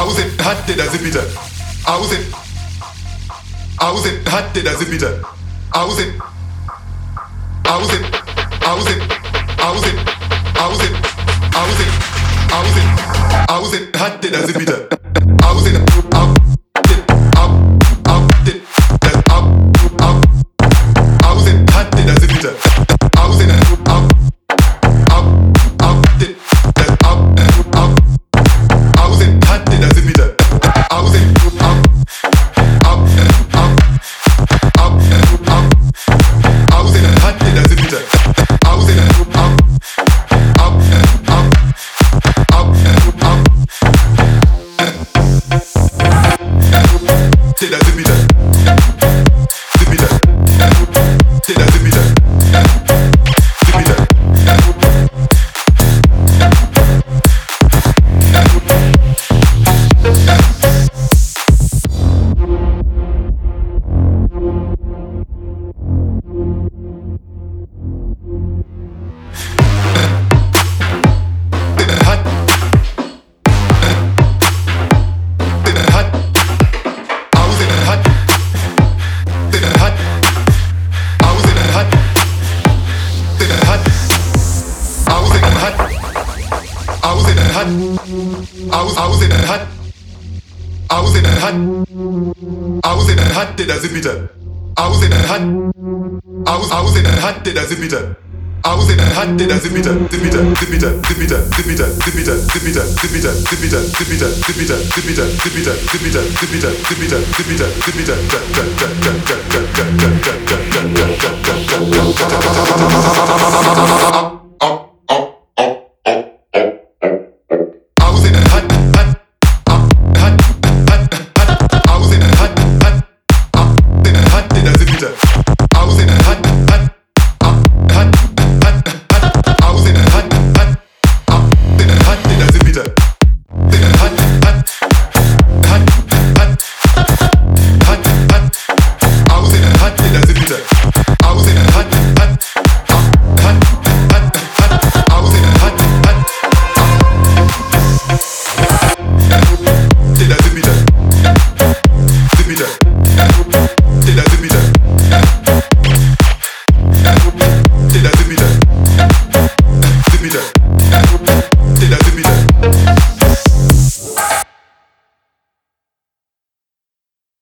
Außen hatte das bitte. Außen. Außen hatte das bitte. Außen. Außen. Außen. Außen. Außen. Außen. Außen. Außen hatte das bitte. C'est la zibida. Außen hat. Aus, außen hat. Außen hat. Außen hatte das bitte. Außen hat. Aus, außen hatte das bitte. Außen hatte das bitte. Bitte, bitte, bitte, bitte, bitte, bitte, bitte, bitte, bitte, bitte, bitte, bitte, bitte, bitte, bitte, bitte, bitte,